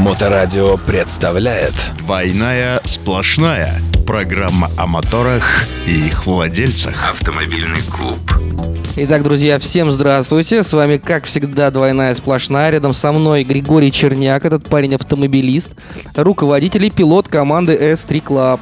Моторадио представляет «Двойная сплошная» Программа о моторах и их владельцах Автомобильный клуб Итак, друзья, всем здравствуйте. С вами, как всегда, двойная сплошная. Рядом со мной Григорий Черняк, этот парень-автомобилист, руководитель и пилот команды S3 Club.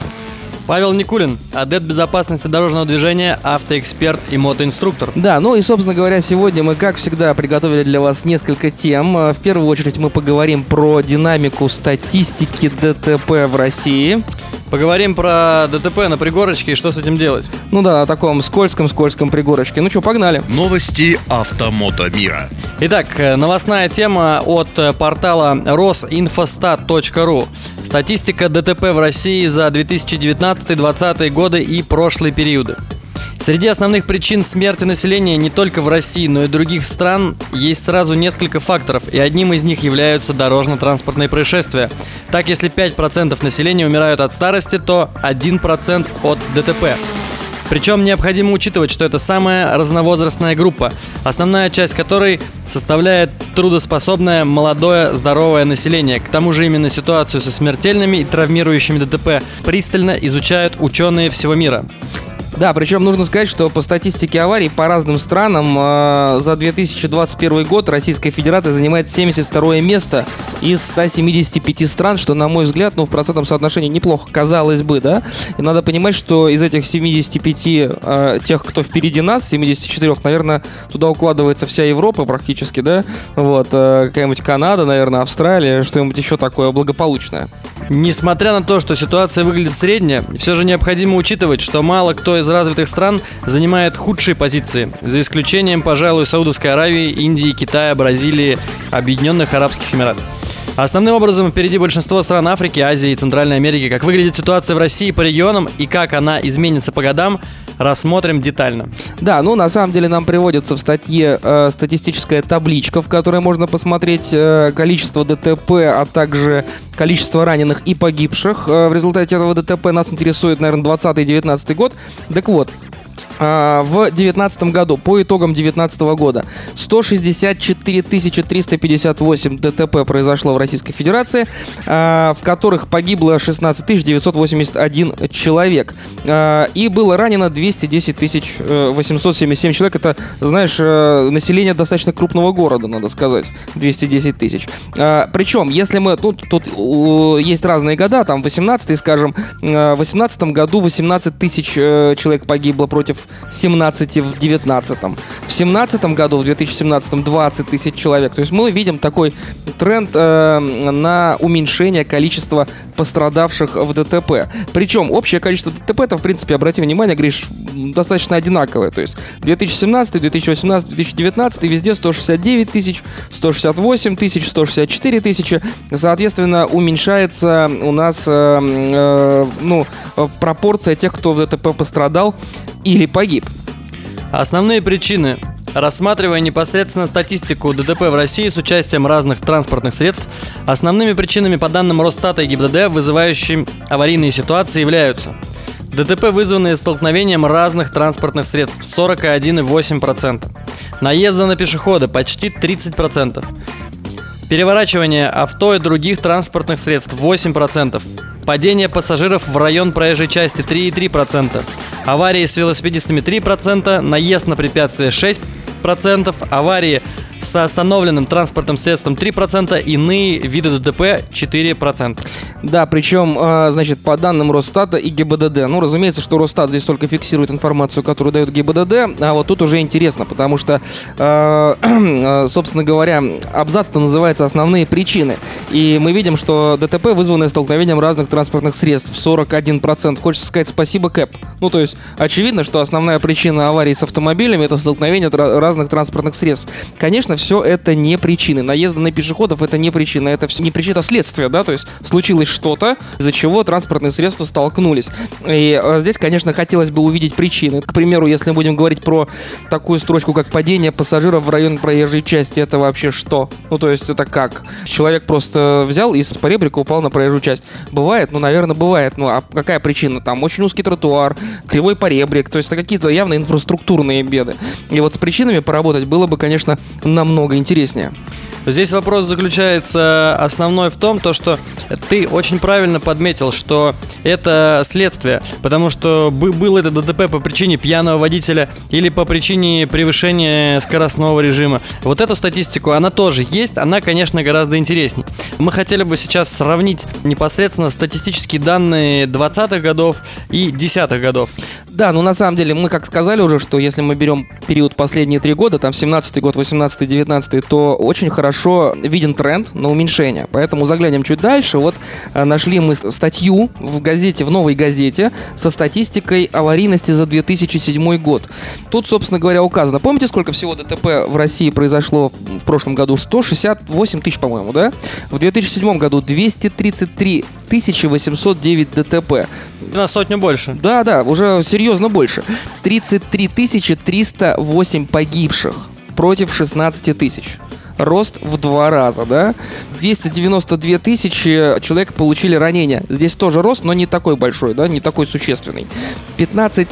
Павел Никулин, адепт безопасности дорожного движения, автоэксперт и мотоинструктор. Да, ну и, собственно говоря, сегодня мы, как всегда, приготовили для вас несколько тем. В первую очередь мы поговорим про динамику статистики ДТП в России. Поговорим про ДТП на пригорочке и что с этим делать. Ну да, о таком скользком-скользком пригорочке. Ну что, погнали. Новости автомото мира Итак, э, новостная тема от э, портала rosinfostat.ru. Статистика ДТП в России за 2019-2020 годы и прошлые периоды. Среди основных причин смерти населения не только в России, но и других стран есть сразу несколько факторов, и одним из них являются дорожно-транспортные происшествия. Так, если 5% населения умирают от старости, то 1% от ДТП. Причем необходимо учитывать, что это самая разновозрастная группа, основная часть которой составляет трудоспособное, молодое, здоровое население. К тому же именно ситуацию со смертельными и травмирующими ДТП пристально изучают ученые всего мира. Да, причем нужно сказать, что по статистике аварий по разным странам э, за 2021 год Российская Федерация занимает 72 место из 175 стран, что, на мой взгляд, ну, в процентном соотношении неплохо, казалось бы, да? И надо понимать, что из этих 75 э, тех, кто впереди нас, 74, наверное, туда укладывается вся Европа практически, да? Вот, э, какая-нибудь Канада, наверное, Австралия, что-нибудь еще такое благополучное. Несмотря на то, что ситуация выглядит средняя, все же необходимо учитывать, что мало кто из развитых стран занимает худшие позиции, за исключением, пожалуй, Саудовской Аравии, Индии, Китая, Бразилии, Объединенных Арабских Эмиратов. Основным образом впереди большинство стран Африки, Азии и Центральной Америки. Как выглядит ситуация в России по регионам и как она изменится по годам, рассмотрим детально. Да, ну на самом деле нам приводится в статье э, статистическая табличка, в которой можно посмотреть э, количество ДТП, а также количество раненых и погибших. Э, в результате этого ДТП нас интересует, наверное, 20-19 год. Так вот, в 2019 году, по итогам 2019 года, 164 358 ДТП произошло в Российской Федерации, а, в которых погибло 16 981 человек. А, и было ранено 210 877 человек. Это, знаешь, э, население достаточно крупного города, надо сказать. 210 тысяч. Причем, если мы... Ну, тут есть разные года, там 18 скажем, в 18 году 18 тысяч э, человек погибло против 17 в 19 В 17 году, в 2017 20 тысяч человек. То есть мы видим такой тренд э, на уменьшение количества пострадавших в ДТП. Причем общее количество ДТП, это, в принципе, обрати внимание, Гриш, достаточно одинаковое. То есть 2017, 2018, 2019 везде 169 тысяч, 168 тысяч, 164 тысячи. Соответственно, уменьшается у нас э, э, ну, пропорция тех, кто в ДТП пострадал или погиб. Основные причины Рассматривая непосредственно статистику ДТП в России с участием разных транспортных средств, основными причинами по данным Росстата и ГИБДД, вызывающими аварийные ситуации, являются ДТП, вызванные столкновением разных транспортных средств 41,8%, наезда на пешехода почти 30%, переворачивание авто и других транспортных средств 8%, падение пассажиров в район проезжей части 3,3%, Аварии с велосипедистами 3%, наезд на препятствие 6%, аварии со остановленным транспортным средством 3%, иные виды ДТП 4%. Да, причем, а, значит, по данным Росстата и ГИБДД. Ну, разумеется, что Росстат здесь только фиксирует информацию, которую дает ГИБДД, а вот тут уже интересно, потому что, а, а, собственно говоря, абзац-то называется «Основные причины». И мы видим, что ДТП, вызванное столкновением разных транспортных средств, 41%. Хочется сказать спасибо, КЭП. Ну, то есть, очевидно, что основная причина аварии с автомобилями – это столкновение разных транспортных средств. Конечно, конечно, все это не причины. Наезды на пешеходов это не причина, это все не причина, а следствие, да, то есть случилось что-то, из-за чего транспортные средства столкнулись. И э, здесь, конечно, хотелось бы увидеть причины. К примеру, если мы будем говорить про такую строчку, как падение пассажиров в район проезжей части, это вообще что? Ну, то есть это как? Человек просто взял и с поребрика упал на проезжую часть. Бывает? Ну, наверное, бывает. Ну, а какая причина? Там очень узкий тротуар, кривой поребрик, то есть это какие-то явно инфраструктурные беды. И вот с причинами поработать было бы, конечно, намного интереснее. Здесь вопрос заключается основной в том, то, что ты очень правильно подметил, что это следствие, потому что был это ДТП по причине пьяного водителя или по причине превышения скоростного режима. Вот эту статистику, она тоже есть, она, конечно, гораздо интереснее. Мы хотели бы сейчас сравнить непосредственно статистические данные 20-х годов и 10-х годов. Да, ну на самом деле мы как сказали уже, что если мы берем период последние три года, там 17 год, 18 19 то очень хорошо виден тренд на уменьшение. Поэтому заглянем чуть дальше. Вот э, нашли мы статью в газете, в новой газете со статистикой аварийности за 2007 год. Тут, собственно говоря, указано. Помните, сколько всего ДТП в России произошло в прошлом году? 168 тысяч, по-моему, да? В 2007 году 233 809 ДТП. На сотню больше. Да, да, уже серьезно больше. 33 308 погибших против 16 тысяч рост в два раза, да? 292 тысячи человек получили ранения. Здесь тоже рост, но не такой большой, да, не такой существенный. 15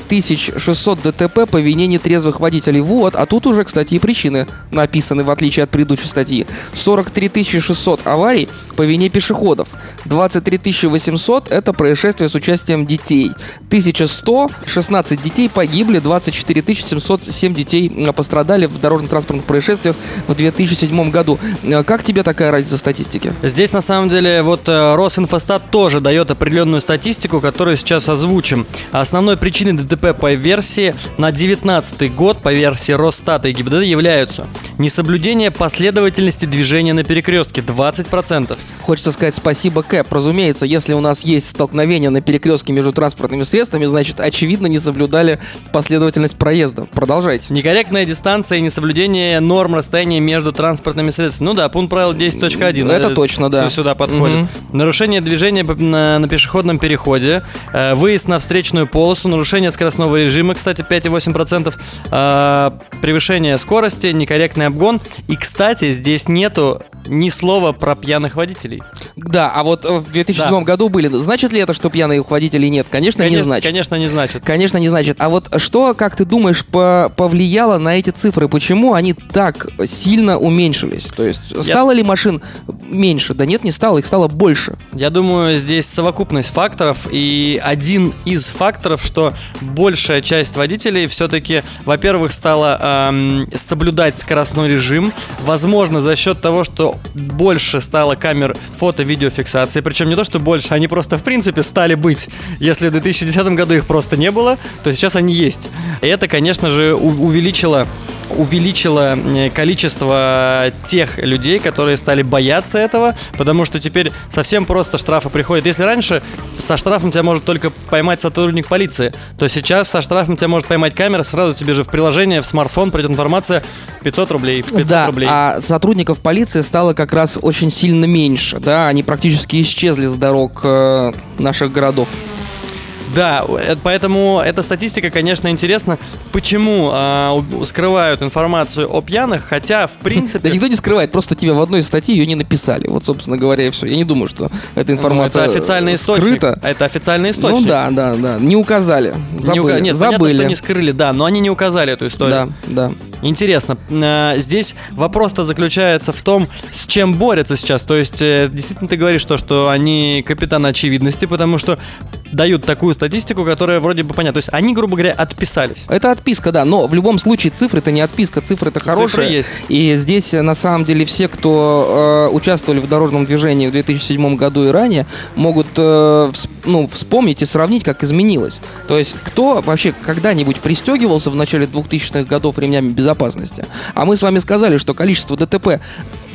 600 ДТП по вине нетрезвых водителей. Вот, а тут уже, кстати, и причины написаны, в отличие от предыдущей статьи. 43 600 аварий по вине пешеходов. 23 800 это происшествия с участием детей. 1100, 16 детей погибли, 24 707 детей пострадали в дорожно-транспортных происшествиях в 2007 2007 году. Э, как тебе такая разница статистики? Здесь, на самом деле, вот э, Росинфостат тоже дает определенную статистику, которую сейчас озвучим. Основной причиной ДТП по версии на 2019 год, по версии Росстата и ГИБДД, являются несоблюдение последовательности движения на перекрестке 20%. Хочется сказать спасибо, Кэп. Разумеется, если у нас есть столкновение на перекрестке между транспортными средствами, значит, очевидно, не соблюдали последовательность проезда. Продолжайте. Некорректная дистанция и несоблюдение норм расстояния между транспортными транспортными средствами. Ну да, пункт правил 10.1. Это точно, да. Сюда подходит. Угу. Нарушение движения на, на пешеходном переходе, э, выезд на встречную полосу, нарушение скоростного режима, кстати, 5,8%, э, превышение скорости, некорректный обгон. И, кстати, здесь нету ни слова про пьяных водителей. Да, а вот в 2007 да. году были. Значит ли это, что пьяных водителей нет? Конечно, конечно, не значит. Конечно, не значит. Конечно, не значит. А вот что, как ты думаешь, по повлияло на эти цифры? Почему они так сильно уменьшились? То есть стало Я... ли машин меньше? Да нет, не стало, их стало больше. Я думаю, здесь совокупность факторов. И один из факторов, что большая часть водителей все-таки, во-первых, стала эм, соблюдать скоростной режим. Возможно, за счет того, что больше стало камер фото-видеофиксации. Причем не то, что больше, они просто в принципе стали быть. Если в 2010 году их просто не было, то сейчас они есть. И это, конечно же, увеличило увеличило э, количество тех людей, которые стали бояться этого, потому что теперь совсем просто штрафы приходят. Если раньше со штрафом тебя может только поймать сотрудник полиции, то сейчас со штрафом тебя может поймать камера, сразу тебе же в приложение, в смартфон придет информация 500 рублей, 500 да, рублей. а сотрудников полиции стало как раз очень сильно меньше, да, они практически исчезли с дорог э, наших городов. Да, э, поэтому эта статистика, конечно, интересна. Почему э, скрывают информацию о пьяных, хотя, в принципе... Да никто не скрывает, просто тебе в одной статье ее не написали. Вот, собственно говоря, и все. Я не думаю, что эта ну, информация Это официальный источник. Скрыта. Это официальный источник. Ну да, да, да. Не указали. Забыли. Не ука... Нет, Забыли. Понятно, что не скрыли, да, но они не указали эту историю. Да, да. Интересно, э, здесь вопрос-то заключается в том, с чем борются сейчас. То есть, э, действительно, ты говоришь то, что они капитаны очевидности, потому что дают такую статистику, которая вроде бы понятна. То есть они, грубо говоря, отписались. Это отписка, да, но в любом случае цифры это не отписка, цифры это хорошие. Цифры есть. И здесь на самом деле все, кто э, участвовали в дорожном движении в 2007 году и ранее, могут э, всп- ну, вспомнить и сравнить, как изменилось. То есть кто вообще когда-нибудь пристегивался в начале 2000-х годов ремнями безопасности? А мы с вами сказали, что количество ДТП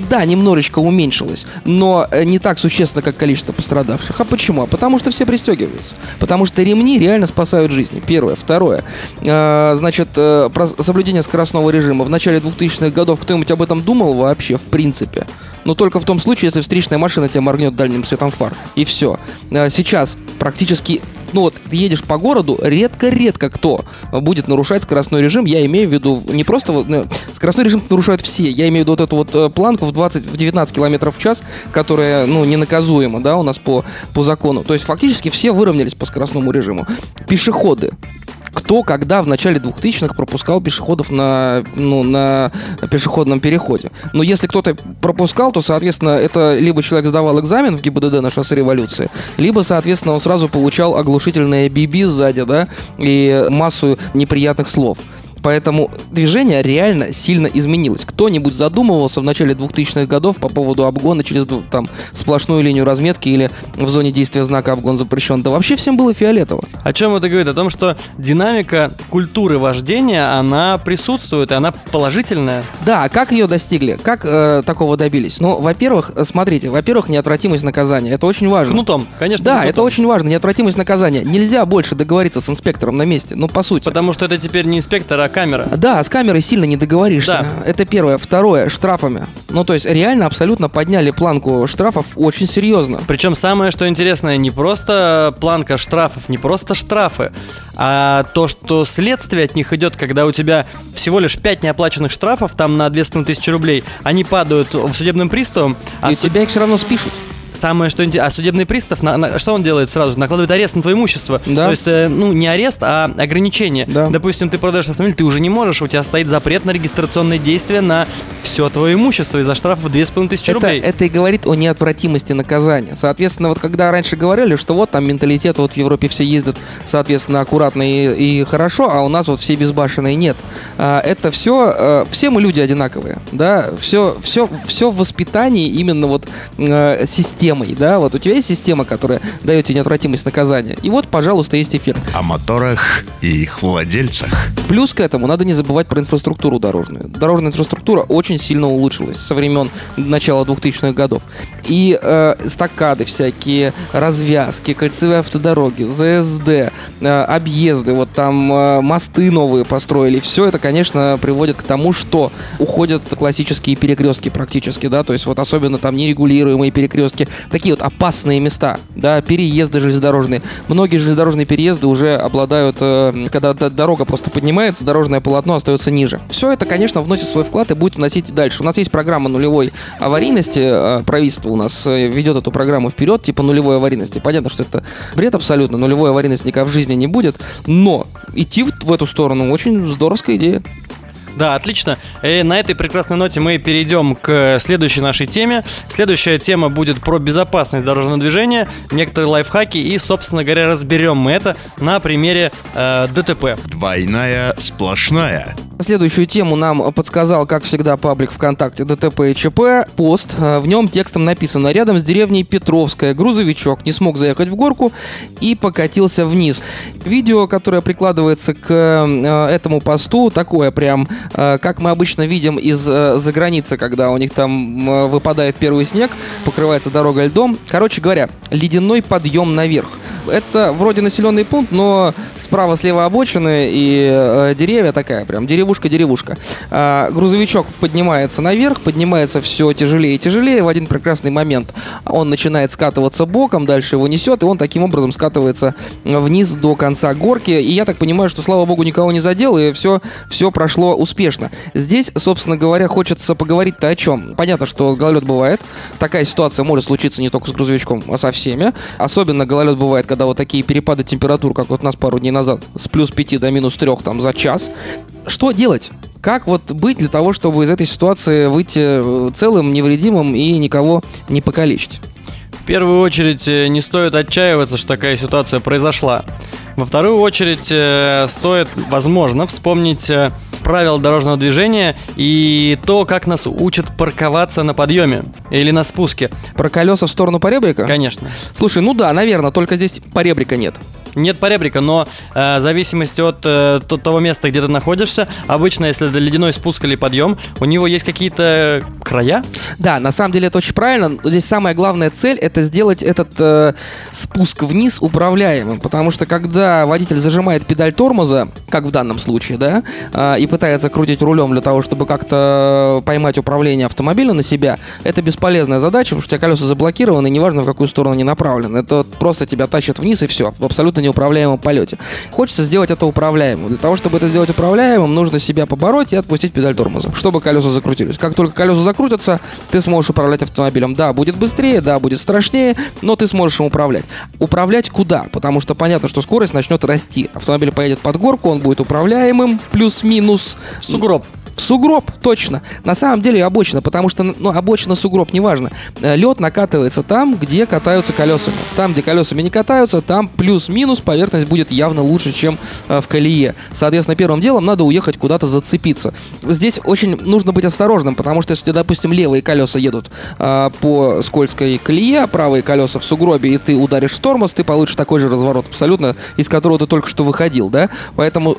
да, немножечко уменьшилось, но э, не так существенно, как количество пострадавших. А почему? А потому что все пристегиваются. Потому что ремни реально спасают жизни. Первое. Второе. Э, значит, э, про соблюдение скоростного режима. В начале 2000-х годов кто-нибудь об этом думал вообще, в принципе? Но только в том случае, если встречная машина тебя моргнет дальним светом фар. И все. Сейчас практически ну вот, ты едешь по городу, редко-редко кто будет нарушать скоростной режим. Я имею в виду не просто... Ну, скоростной режим нарушают все. Я имею в виду вот эту вот э, планку в 20, в 19 километров в час, которая, ну, ненаказуема, да, у нас по, по закону. То есть фактически все выровнялись по скоростному режиму. Пешеходы кто когда в начале 2000-х пропускал пешеходов на, ну, на пешеходном переходе. Но если кто-то пропускал, то, соответственно, это либо человек сдавал экзамен в ГИБДД на шоссе революции, либо, соответственно, он сразу получал оглушительное биби сзади, да, и массу неприятных слов. Поэтому движение реально сильно изменилось. Кто-нибудь задумывался в начале 2000-х годов по поводу обгона через там сплошную линию разметки или в зоне действия знака обгон запрещен? Да вообще всем было фиолетово. О чем это говорит? О том, что динамика культуры вождения, она присутствует, и она положительная. Да, а как ее достигли? Как э, такого добились? Ну, во-первых, смотрите, во-первых, неотвратимость наказания. Это очень важно. Кнутом, конечно. Да, кнутом. это очень важно, неотвратимость наказания. Нельзя больше договориться с инспектором на месте, ну, по сути. Потому что это теперь не инспектор, а камера. Да, с камерой сильно не договоришься. Да. Это первое. Второе, штрафами. Ну, то есть реально абсолютно подняли планку штрафов очень серьезно. Причем самое, что интересное, не просто планка штрафов, не просто штрафы, а то, что следствие от них идет, когда у тебя всего лишь 5 неоплаченных штрафов, там на 2500 рублей, они падают в судебным приставом, а И су- тебя их все равно спишут. Самое, что интересно, а судебный пристав, на- на- что он делает сразу же? Накладывает арест на твое имущество. Да. То есть, э, ну, не арест, а ограничение. Да. Допустим, ты продаешь автомобиль, ты уже не можешь, у тебя стоит запрет на регистрационные действия на все твое имущество из-за штрафа в 2500 Это, рублей. это и говорит о неотвратимости наказания. Соответственно, вот когда раньше говорили, что вот там менталитет, вот в Европе все ездят, соответственно, аккуратно и, и хорошо, а у нас вот все безбашенные нет. А, это все, все мы люди одинаковые, да, все, все, все в воспитании именно вот э, системой, да, вот у тебя есть система, которая дает тебе неотвратимость наказания, и вот, пожалуйста, есть эффект. О моторах и их владельцах. Плюс к этому надо не забывать про инфраструктуру дорожную. Дорожная инфраструктура очень сильно улучшилась со времен начала 2000-х годов. И э, стакады всякие, развязки, кольцевые автодороги, ЗСД, э, объезды, вот там э, мосты новые построили. Все это, конечно, приводит к тому, что уходят классические перекрестки практически, да, то есть вот особенно там нерегулируемые перекрестки, такие вот опасные места, да, переезды железнодорожные. Многие железнодорожные переезды уже обладают, э, когда дорога просто поднимается, дорожное полотно остается ниже. Все это, конечно, вносит свой вклад и будет вносить дальше. У нас есть программа нулевой аварийности, э, правительство у нас э, ведет эту программу вперед, типа нулевой аварийности. Понятно, что это бред абсолютно, нулевой аварийности никогда в жизни не будет, но идти в, в эту сторону очень здоровская идея. Да, отлично. И на этой прекрасной ноте мы перейдем к следующей нашей теме. Следующая тема будет про безопасность дорожного движения, некоторые лайфхаки и, собственно говоря, разберем мы это на примере э, ДТП. Двойная сплошная. Следующую тему нам подсказал, как всегда, паблик ВКонтакте ДТП и ЧП. Пост. Э, В нем текстом написано «Рядом с деревней Петровская грузовичок не смог заехать в горку и покатился вниз». Видео, которое прикладывается к э, этому посту, такое прям, как мы обычно видим из-за границы, когда у них там э, выпадает первый снег, покрывается дорога льдом. Короче говоря, ледяной подъем наверх. Это вроде населенный пункт, но справа-слева обочины и э, деревья такая, прям деревушка-деревушка. А, грузовичок поднимается наверх, поднимается все тяжелее и тяжелее. В один прекрасный момент он начинает скатываться боком, дальше его несет, и он таким образом скатывается вниз до конца горки. И я так понимаю, что, слава богу, никого не задел, и все, все прошло успешно. Здесь, собственно говоря, хочется поговорить-то о чем. Понятно, что гололед бывает. Такая ситуация может случиться не только с грузовичком, а со всеми. Особенно гололед бывает, когда вот такие перепады температур, как вот у нас пару дней назад, с плюс 5 до минус 3 там за час. Что делать? Как вот быть для того, чтобы из этой ситуации выйти э, целым, невредимым и никого не покалечить? В первую очередь э, не стоит отчаиваться, что такая ситуация произошла. Во вторую очередь э, стоит, возможно, вспомнить правила дорожного движения и то, как нас учат парковаться на подъеме или на спуске. Про колеса в сторону поребрика? Конечно. Слушай, ну да, наверное, только здесь поребрика нет. Нет поребрика, но э, в зависимости от э, то- того места, где ты находишься, обычно, если это ледяной спуск или подъем, у него есть какие-то края. Да, на самом деле это очень правильно. Здесь самая главная цель это сделать этот э, спуск вниз управляемым. Потому что когда водитель зажимает педаль тормоза, как в данном случае, да, э, и пытается крутить рулем для того, чтобы как-то поймать управление автомобиля на себя, это бесполезная задача, потому что у тебя колеса заблокированы, и неважно в какую сторону они направлены. Это вот просто тебя тащит вниз и все, в абсолютно неуправляемом полете. Хочется сделать это управляемым. Для того, чтобы это сделать управляемым, нужно себя побороть и отпустить педаль тормоза, чтобы колеса закрутились. Как только колеса закрутятся, ты сможешь управлять автомобилем. Да, будет быстрее, да, будет страшнее, но ты сможешь им управлять. Управлять куда? Потому что понятно, что скорость начнет расти. Автомобиль поедет под горку, он будет управляемым, плюс-минус. Сугроб. В сугроб, точно. На самом деле обочина, потому что ну, обочина, сугроб, неважно. Э, Лед накатывается там, где катаются колесами. Там, где колесами не катаются, там плюс-минус поверхность будет явно лучше, чем э, в колее. Соответственно, первым делом надо уехать куда-то зацепиться. Здесь очень нужно быть осторожным, потому что если, допустим, левые колеса едут э, по скользкой колее, а правые колеса в сугробе, и ты ударишь в тормоз, ты получишь такой же разворот абсолютно, из которого ты только что выходил, да? Поэтому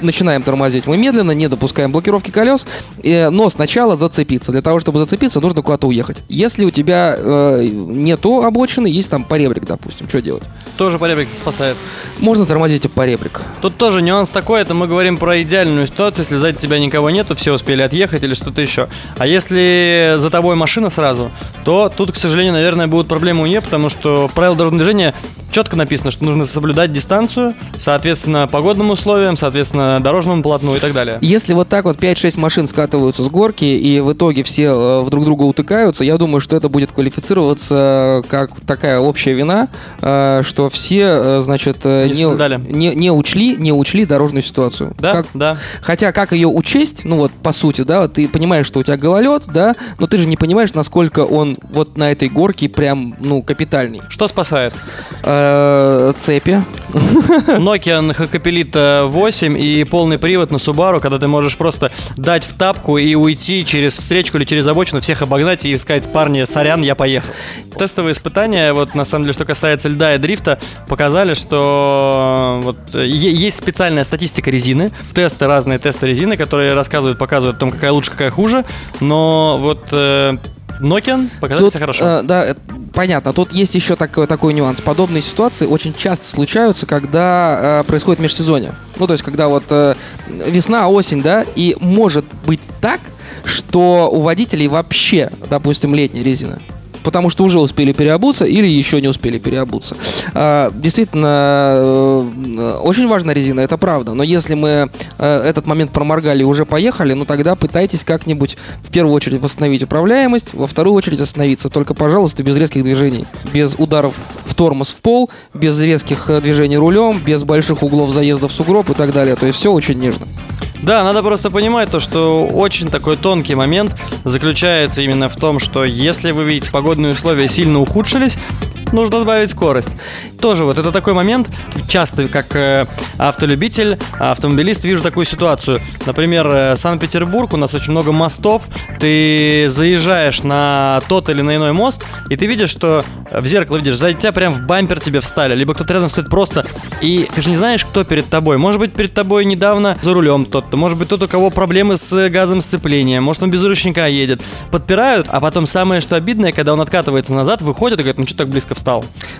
начинаем тормозить мы медленно, не допускаем блокировки колес, но сначала зацепиться. Для того, чтобы зацепиться, нужно куда-то уехать. Если у тебя э, нету обочины, есть там поребрик, допустим, что делать? Тоже поребрик спасает. Можно тормозить и поребрик. Тут тоже нюанс такой, это мы говорим про идеальную ситуацию, если сзади тебя никого нету, все успели отъехать или что-то еще. А если за тобой машина сразу, то тут, к сожалению, наверное, будут проблемы у нее, потому что в правилах дорожного движения четко написано, что нужно соблюдать дистанцию, соответственно, погодным условиям, соответственно, дорожному полотну и так далее. Если вот так вот 5-6 машин скатываются с горки и в итоге все э, в друг друга утыкаются, я думаю, что это будет квалифицироваться как такая общая вина, э, что все, э, значит, э, Не соблюдали. не, не учли, не учли дорожную ситуацию. Да, Как- да. Хотя, как ее учесть, ну вот, по сути, да, ты понимаешь, что у тебя гололед, да, но ты же не понимаешь, насколько он вот на этой горке прям, ну, капитальный. Что спасает? Э, цепи. Nokia Hakkapelita 8 и полный привод на Subaru, когда ты можешь просто дать в тапку и уйти через встречку или через обочину, всех обогнать и сказать, парни, сорян, я поехал. Тестовые испытания, вот на самом деле, что касается льда и дрифта, показали, что вот есть специальная статистика резины, тесты, разные тесты резины, которые рассказывают, показывают о том, какая лучше, какая хуже, но вот э, Nokia показали Тут, себя хорошо. э, да, э, понятно. Тут есть еще такой, такой нюанс. Подобные ситуации очень часто случаются, когда э, происходит межсезонье. Ну, то есть, когда вот э, весна, осень, да, и может быть так, что у водителей вообще, допустим, летняя резина. Потому что уже успели переобуться или еще не успели переобуться. А, Действительно, э, очень важна резина, это правда. Но если мы э, этот момент проморгали и уже поехали, ну тогда пытайтесь как-нибудь в первую очередь восстановить управляемость, во вторую очередь остановиться. Только, пожалуйста, без резких движений. Без ударов тормоз в пол, без резких э, движений рулем, без больших углов заезда в сугроб и так далее. То есть все очень нежно. Да, надо просто понимать то, что очень такой тонкий момент заключается именно в том, что если вы видите погодные условия сильно ухудшились, нужно сбавить скорость. Тоже вот это такой момент, часто как э, автолюбитель, автомобилист вижу такую ситуацию. Например, э, Санкт-Петербург, у нас очень много мостов, ты заезжаешь на тот или на иной мост, и ты видишь, что в зеркало видишь, сзади тебя прям в бампер тебе встали, либо кто-то рядом стоит просто, и ты же не знаешь, кто перед тобой. Может быть, перед тобой недавно за рулем тот-то, может быть, тот, у кого проблемы с газом сцепления, может, он без ручника едет. Подпирают, а потом самое, что обидное, когда он откатывается назад, выходит и говорит, ну что так близко встал?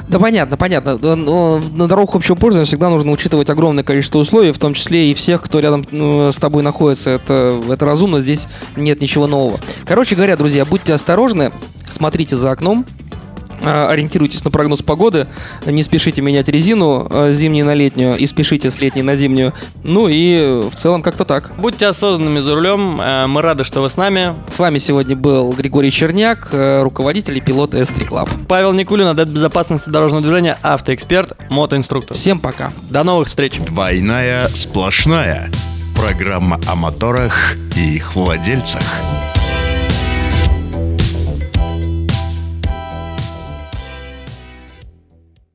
Да понятно, понятно. Но на дорогах общего пользования всегда нужно учитывать огромное количество условий, в том числе и всех, кто рядом ну, с тобой находится. Это, это разумно, здесь нет ничего нового. Короче говоря, друзья, будьте осторожны, смотрите за окном, ориентируйтесь на прогноз погоды, не спешите менять резину э, с зимней на летнюю и спешите с летней на зимнюю. Ну и э, в целом как-то так. Будьте осознанными за рулем, э, мы рады, что вы с нами. С вами сегодня был Григорий Черняк, э, руководитель и пилот S3 Club. Павел Никулин, адепт безопасности дорожного движения, автоэксперт, мотоинструктор. Всем пока. До новых встреч! Двойная сплошная. Программа о моторах и их владельцах.